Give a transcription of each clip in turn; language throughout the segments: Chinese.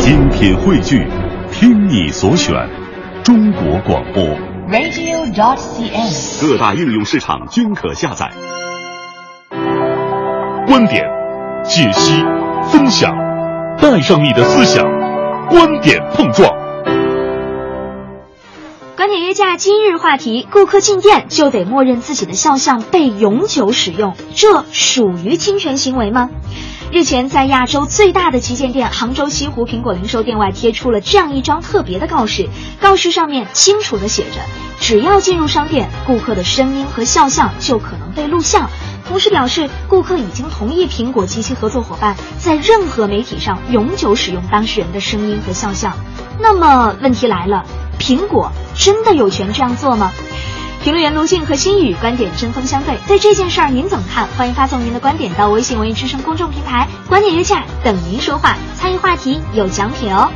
精品汇聚，听你所选，中国广播。radio.dot.cn，。各大应用市场均可下载。观点、解析、分享，带上你的思想，观点碰撞。观点约架今日话题：顾客进店就得默认自己的肖像被永久使用，这属于侵权行为吗？日前，在亚洲最大的旗舰店杭州西湖苹果零售店外贴出了这样一张特别的告示，告示上面清楚的写着：只要进入商店，顾客的声音和肖像就可能被录像。同时表示，顾客已经同意苹果及其合作伙伴在任何媒体上永久使用当事人的声音和肖像。那么问题来了，苹果真的有权这样做吗？评论员卢静和心宇观点针锋相对，对这件事儿您怎么看？欢迎发送您的观点到微信文艺之声公众平台“观点约架”，等您说话，参与话题有奖品哦。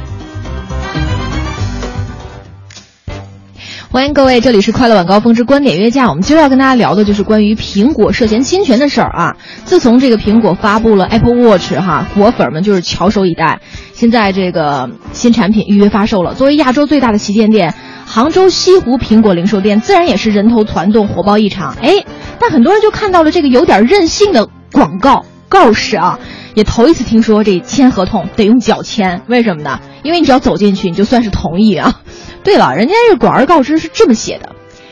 欢迎各位，这里是快乐晚高峰之观点约架。我们今儿要跟大家聊的就是关于苹果涉嫌侵权的事儿啊。自从这个苹果发布了 Apple Watch 哈，果粉们就是翘首以待。现在这个新产品预约发售了。作为亚洲最大的旗舰店，杭州西湖苹果零售店自然也是人头攒动，火爆异常。哎，但很多人就看到了这个有点任性的广告告示啊，也头一次听说这签合同得用脚签，为什么呢？因为你只要走进去，你就算是同意啊。对了，人家这广而告之是这么写的，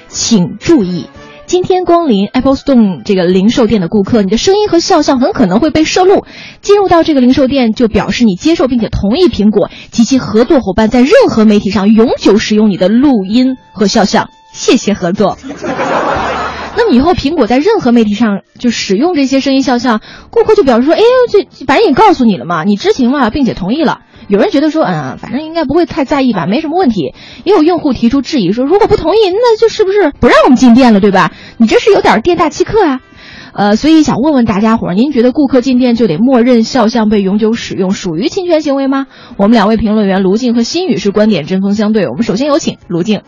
请注意，今天光临 Apple Store 这个零售店的顾客，你的声音和肖像很可能会被摄录。进入到这个零售店，就表示你接受并且同意苹果及其合作伙伴在任何媒体上永久使用你的录音和肖像。谢谢合作。那么以后，苹果在任何媒体上就使用这些声音肖像，顾客就表示说：“哎，这反正也告诉你了嘛，你知情了，并且同意了。”有人觉得说，嗯，反正应该不会太在意吧，没什么问题。也有用户提出质疑说，如果不同意，那就是不是不让我们进店了，对吧？你这是有点店大欺客啊。呃，所以想问问大家伙儿，您觉得顾客进店就得默认肖像被永久使用，属于侵权行为吗？我们两位评论员卢静和心宇是观点针锋相对。我们首先有请卢静。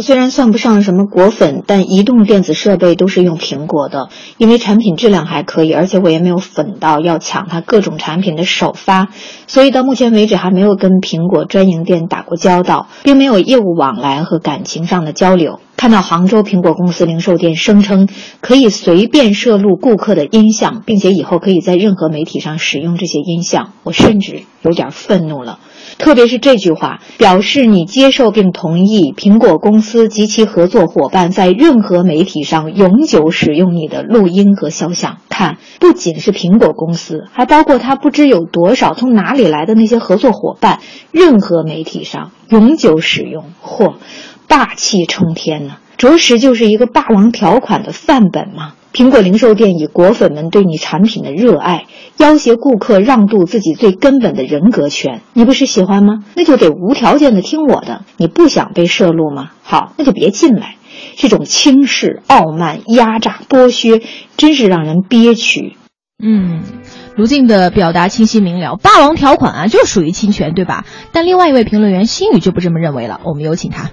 虽然算不上什么果粉，但移动电子设备都是用苹果的，因为产品质量还可以，而且我也没有粉到要抢它各种产品的首发，所以到目前为止还没有跟苹果专营店打过交道，并没有业务往来和感情上的交流。看到杭州苹果公司零售店声称可以随便摄录顾客的音像，并且以后可以在任何媒体上使用这些音像，我甚至有点愤怒了。特别是这句话，表示你接受并同意苹果公司及其合作伙伴在任何媒体上永久使用你的录音和肖像。看，不仅是苹果公司，还包括他不知有多少从哪里来的那些合作伙伴，任何媒体上永久使用，嚯，霸气冲天呐、着实就是一个霸王条款的范本嘛。苹果零售店以果粉们对你产品的热爱，要挟顾客让渡自己最根本的人格权。你不是喜欢吗？那就得无条件的听我的。你不想被摄录吗？好，那就别进来。这种轻视、傲慢、压榨、剥削，真是让人憋屈。嗯，卢静的表达清晰明了，霸王条款啊，就属于侵权，对吧？但另外一位评论员心宇就不这么认为了，我们有请他。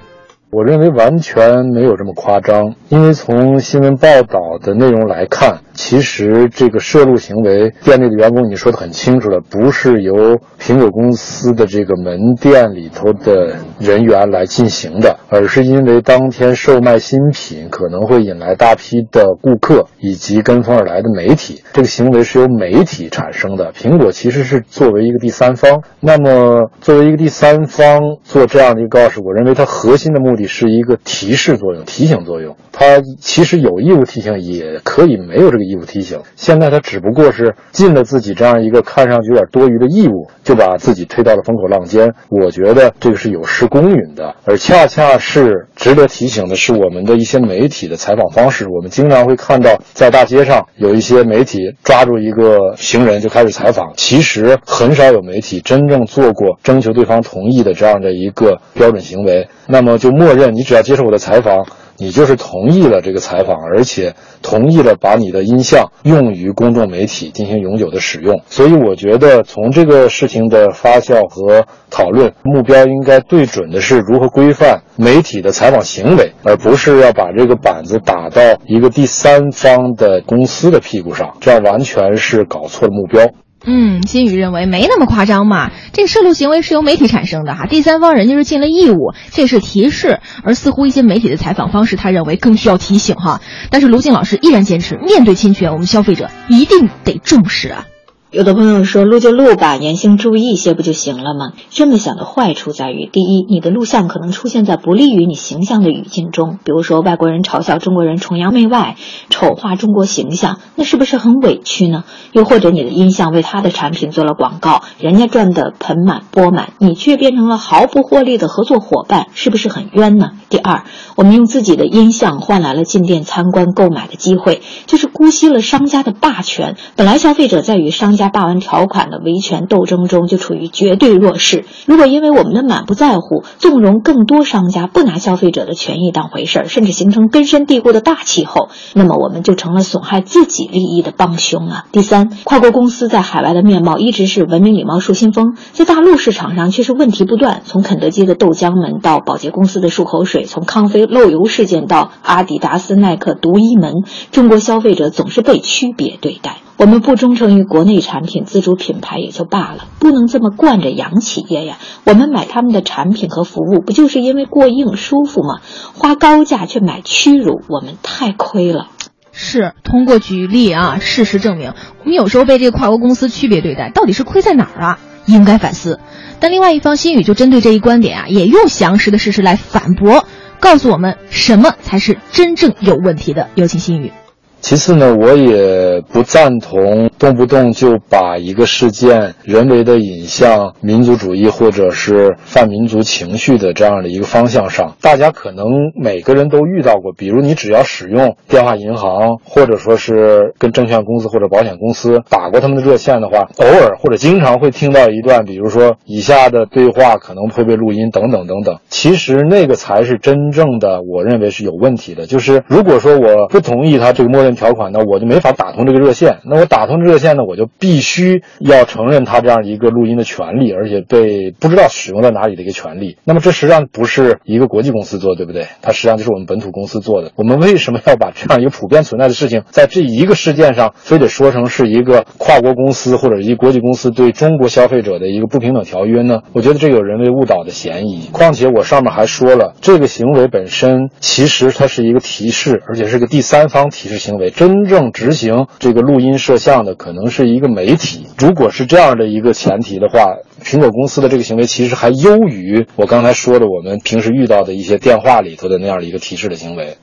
我认为完全没有这么夸张，因为从新闻报道的内容来看，其实这个摄录行为，店内的员工你说的很清楚了，不是由苹果公司的这个门店里头的人员来进行的，而是因为当天售卖新品可能会引来大批的顾客以及跟风而来的媒体，这个行为是由媒体产生的。苹果其实是作为一个第三方，那么作为一个第三方做这样的一个告示，我认为它核心的目的是一个提示作用、提醒作用。它其实有义务提醒，也可以没有这个义务提醒。现在它只不过是尽了自己这样一个看上去有点多余的义务，就把自己推到了风口浪尖。我觉得这个是有失公允的，而恰恰是值得提醒的是我们的一些媒体的采访方式。我们经常会看到在大街上有一些媒体抓住一个行人就开始采访，其实很少有媒体真正做过征求对方同意的这样的一个标准行为。那么就默默认你只要接受我的采访。你就是同意了这个采访，而且同意了把你的音像用于公众媒体进行永久的使用。所以我觉得从这个事情的发酵和讨论，目标应该对准的是如何规范媒体的采访行为，而不是要把这个板子打到一个第三方的公司的屁股上，这样完全是搞错了目标。嗯，新宇认为没那么夸张嘛，这个涉露行为是由媒体产生的哈，第三方人家是尽了义务，这是提示，而似乎一些媒体的采访方式，他认为更需要提醒哈。但是卢静老师依然坚持，面对侵权，我们消费者一定得重视啊。有的朋友说录就录吧，言行注意一些不就行了吗？这么想的坏处在于，第一，你的录像可能出现在不利于你形象的语境中，比如说外国人嘲笑中国人崇洋媚外，丑化中国形象，那是不是很委屈呢？又或者你的音像为他的产品做了广告，人家赚得盆满钵满，你却变成了毫不获利的合作伙伴，是不是很冤呢？第二，我们用自己的音像换来了进店参观购买的机会，就是姑息了商家的霸权。本来消费者在与商家霸王条款的维权斗争中就处于绝对弱势。如果因为我们的满不在乎，纵容更多商家不拿消费者的权益当回事儿，甚至形成根深蒂固的大气候，那么我们就成了损害自己利益的帮凶啊！第三，跨国公司在海外的面貌一直是文明礼貌树新风，在大陆市场上却是问题不断。从肯德基的豆浆门到保洁公司的漱口水，从康菲漏油事件到阿迪达斯耐克独一门，中国消费者总是被区别对待。我们不忠诚于国内产品、自主品牌也就罢了，不能这么惯着洋企业呀。我们买他们的产品和服务，不就是因为过硬舒服吗？花高价却买屈辱，我们太亏了。是通过举例啊，事实证明，我们有时候被这个跨国公司区别对待，到底是亏在哪儿啊？应该反思。但另外一方，新宇就针对这一观点啊，也用详实的事实来反驳，告诉我们什么才是真正有问题的。有请新宇。其次呢，我也不赞同动不动就把一个事件人为的引向民族主义或者是泛民族情绪的这样的一个方向上。大家可能每个人都遇到过，比如你只要使用电话银行，或者说是跟证券公司或者保险公司打过他们的热线的话，偶尔或者经常会听到一段，比如说以下的对话可能会被录音等等等等。其实那个才是真正的，我认为是有问题的。就是如果说我不同意他这个默认。条款呢，我就没法打通这个热线。那我打通这热线呢，我就必须要承认他这样一个录音的权利，而且被不知道使用在哪里的一个权利。那么这实际上不是一个国际公司做，对不对？它实际上就是我们本土公司做的。我们为什么要把这样一个普遍存在的事情，在这一个事件上非得说成是一个跨国公司或者一国际公司对中国消费者的一个不平等条约呢？我觉得这有人为误导的嫌疑。况且我上面还说了，这个行为本身其实它是一个提示，而且是个第三方提示行为为。真正执行这个录音摄像的可能是一个媒体。如果是这样的一个前提的话，苹果公司的这个行为其实还优于我刚才说的我们平时遇到的一些电话里头的那样的一个提示的行为。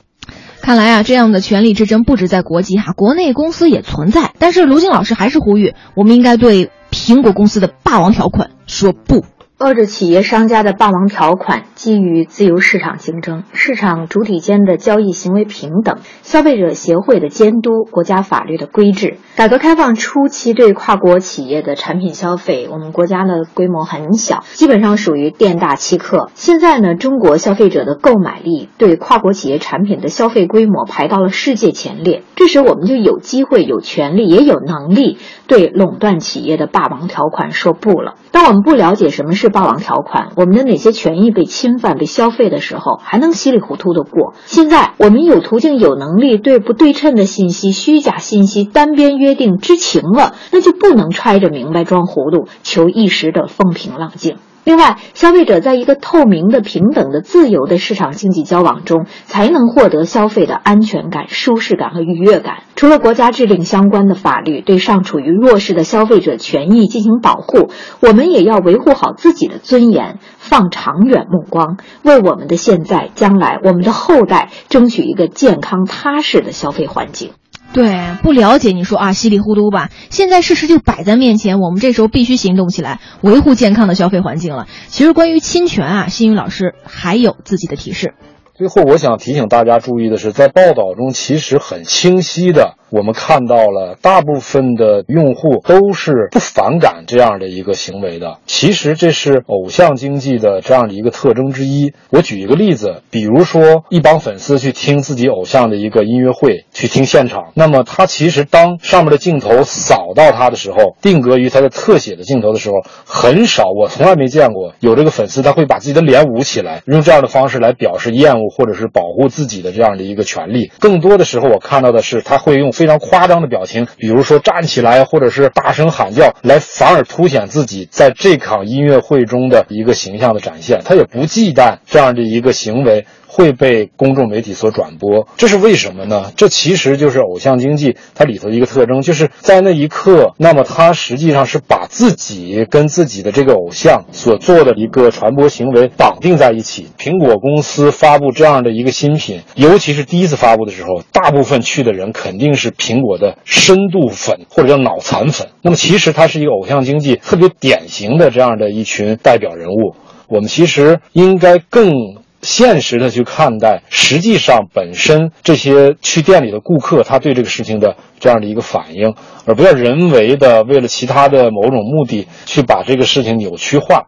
看来啊，这样的权力之争不止在国际哈，国内公司也存在。但是卢静老师还是呼吁，我们应该对苹果公司的霸王条款说不。抱着企业商家的霸王条款，基于自由市场竞争、市场主体间的交易行为平等、消费者协会的监督、国家法律的规制。改革开放初期对跨国企业的产品消费，我们国家的规模很小，基本上属于店大欺客。现在呢，中国消费者的购买力对跨国企业产品的消费规模排到了世界前列，这时我们就有机会、有权利、也有能力对垄断企业的霸王条款说不了。当我们不了解什么是霸王条款，我们的哪些权益被侵犯、被消费的时候，还能稀里糊涂的过。现在我们有途径、有能力对不对称的信息、虚假信息、单边约定知情了，那就不能揣着明白装糊涂，求一时的风平浪静。另外，消费者在一个透明的、平等的、自由的市场经济交往中，才能获得消费的安全感、舒适感和愉悦感。除了国家制定相关的法律，对尚处于弱势的消费者权益进行保护，我们也要维护好自己的尊严，放长远目光，为我们的现在、将来、我们的后代争取一个健康踏实的消费环境。对，不了解你说啊，稀里糊涂吧。现在事实就摆在面前，我们这时候必须行动起来，维护健康的消费环境了。其实关于侵权啊，新宇老师还有自己的提示。最后，我想提醒大家注意的是，在报道中其实很清晰的。我们看到了，大部分的用户都是不反感这样的一个行为的。其实这是偶像经济的这样的一个特征之一。我举一个例子，比如说一帮粉丝去听自己偶像的一个音乐会，去听现场。那么他其实当上面的镜头扫到他的时候，定格于他的特写的镜头的时候，很少，我从来没见过有这个粉丝他会把自己的脸捂起来，用这样的方式来表示厌恶或者是保护自己的这样的一个权利。更多的时候，我看到的是他会用。非常夸张的表情，比如说站起来或者是大声喊叫，来反而凸显自己在这场音乐会中的一个形象的展现。他也不忌惮这样的一个行为。会被公众媒体所转播，这是为什么呢？这其实就是偶像经济它里头的一个特征，就是在那一刻，那么它实际上是把自己跟自己的这个偶像所做的一个传播行为绑定在一起。苹果公司发布这样的一个新品，尤其是第一次发布的时候，大部分去的人肯定是苹果的深度粉或者叫脑残粉。那么其实它是一个偶像经济特别典型的这样的一群代表人物。我们其实应该更。现实的去看待，实际上本身这些去店里的顾客，他对这个事情的这样的一个反应，而不要人为的为了其他的某种目的去把这个事情扭曲化。